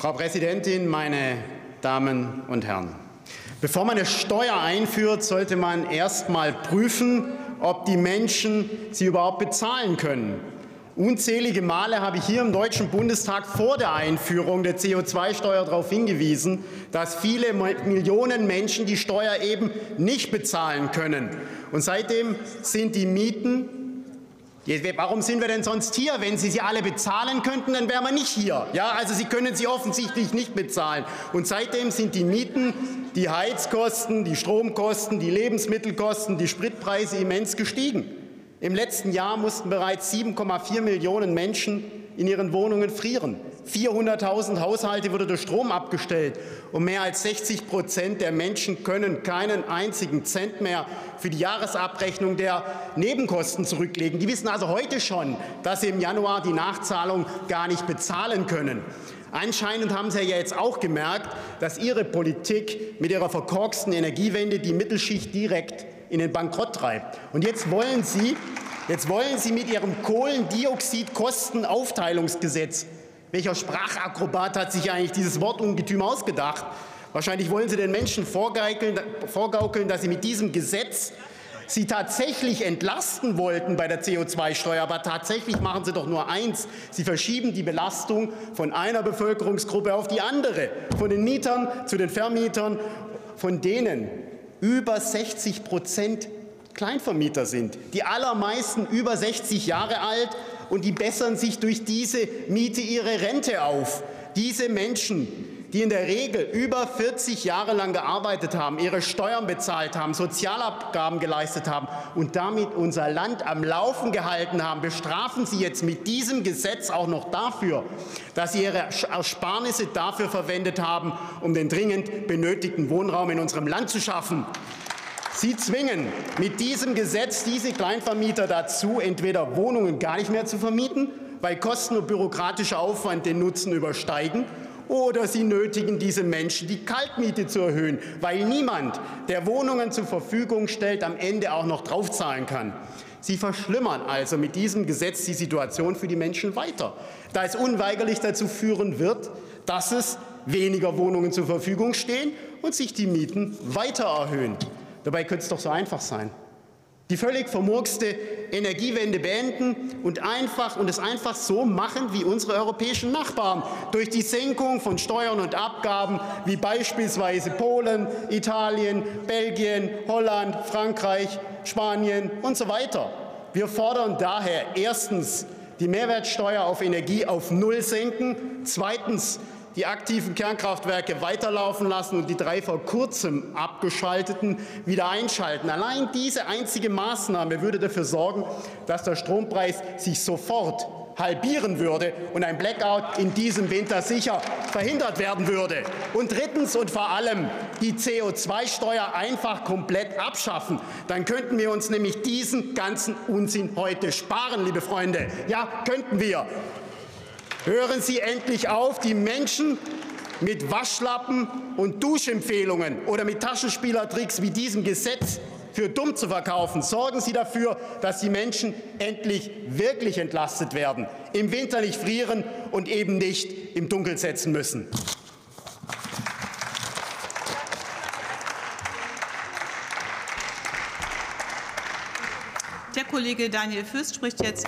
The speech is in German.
Frau Präsidentin, meine Damen und Herren! Bevor man eine Steuer einführt, sollte man erst mal prüfen, ob die Menschen sie überhaupt bezahlen können. Unzählige Male habe ich hier im Deutschen Bundestag vor der Einführung der CO2-Steuer darauf hingewiesen, dass viele Millionen Menschen die Steuer eben nicht bezahlen können. Und seitdem sind die Mieten Warum sind wir denn sonst hier? Wenn Sie sie alle bezahlen könnten, dann wären wir nicht hier. Ja, also Sie können sie offensichtlich nicht bezahlen. Und seitdem sind die Mieten, die Heizkosten, die Stromkosten, die Lebensmittelkosten, die Spritpreise immens gestiegen. Im letzten Jahr mussten bereits 7,4 Millionen Menschen in ihren Wohnungen frieren. 400.000 Haushalte wurde durch Strom abgestellt und mehr als 60 Prozent der Menschen können keinen einzigen Cent mehr für die Jahresabrechnung der Nebenkosten zurücklegen. Die wissen also heute schon, dass sie im Januar die Nachzahlung gar nicht bezahlen können. Anscheinend haben Sie ja jetzt auch gemerkt, dass Ihre Politik mit ihrer verkorksten Energiewende die Mittelschicht direkt in den Bankrott treibt. Und jetzt wollen Sie, jetzt wollen Sie mit Ihrem Kohlendioxidkostenaufteilungsgesetz welcher Sprachakrobat hat sich eigentlich dieses Wortungetüm ausgedacht? Wahrscheinlich wollen Sie den Menschen vorgaukeln, dass Sie mit diesem Gesetz Sie tatsächlich entlasten wollten bei der CO2-Steuer. Aber tatsächlich machen Sie doch nur eins. Sie verschieben die Belastung von einer Bevölkerungsgruppe auf die andere, von den Mietern zu den Vermietern, von denen über 60 Prozent Kleinvermieter sind, die allermeisten über 60 Jahre alt und die bessern sich durch diese Miete ihre Rente auf. Diese Menschen, die in der Regel über 40 Jahre lang gearbeitet haben, ihre Steuern bezahlt haben, Sozialabgaben geleistet haben und damit unser Land am Laufen gehalten haben, bestrafen Sie jetzt mit diesem Gesetz auch noch dafür, dass Sie Ihre Ersparnisse dafür verwendet haben, um den dringend benötigten Wohnraum in unserem Land zu schaffen. Sie zwingen mit diesem Gesetz diese Kleinvermieter dazu, entweder Wohnungen gar nicht mehr zu vermieten, weil Kosten und bürokratischer Aufwand den Nutzen übersteigen, oder sie nötigen diese Menschen, die Kaltmiete zu erhöhen, weil niemand, der Wohnungen zur Verfügung stellt, am Ende auch noch draufzahlen kann. Sie verschlimmern also mit diesem Gesetz die Situation für die Menschen weiter, da es unweigerlich dazu führen wird, dass es weniger Wohnungen zur Verfügung stehen und sich die Mieten weiter erhöhen. Dabei könnte es doch so einfach sein. Die völlig vermurkste Energiewende beenden und einfach und es einfach so machen wie unsere europäischen Nachbarn durch die Senkung von Steuern und Abgaben wie beispielsweise Polen, Italien, Belgien, Holland, Frankreich, Spanien und so weiter. Wir fordern daher erstens die Mehrwertsteuer auf Energie auf Null senken, zweitens die aktiven Kernkraftwerke weiterlaufen lassen und die drei vor kurzem abgeschalteten wieder einschalten. Allein diese einzige Maßnahme würde dafür sorgen, dass der Strompreis sich sofort halbieren würde und ein Blackout in diesem Winter sicher verhindert werden würde. Und drittens und vor allem die CO2-Steuer einfach komplett abschaffen. Dann könnten wir uns nämlich diesen ganzen Unsinn heute sparen, liebe Freunde. Ja, könnten wir. Hören Sie endlich auf, die Menschen mit Waschlappen und Duschempfehlungen oder mit Taschenspielertricks wie diesem Gesetz für dumm zu verkaufen. Sorgen Sie dafür, dass die Menschen endlich wirklich entlastet werden, im Winter nicht frieren und eben nicht im Dunkeln setzen müssen. Der Kollege Daniel Fürst spricht jetzt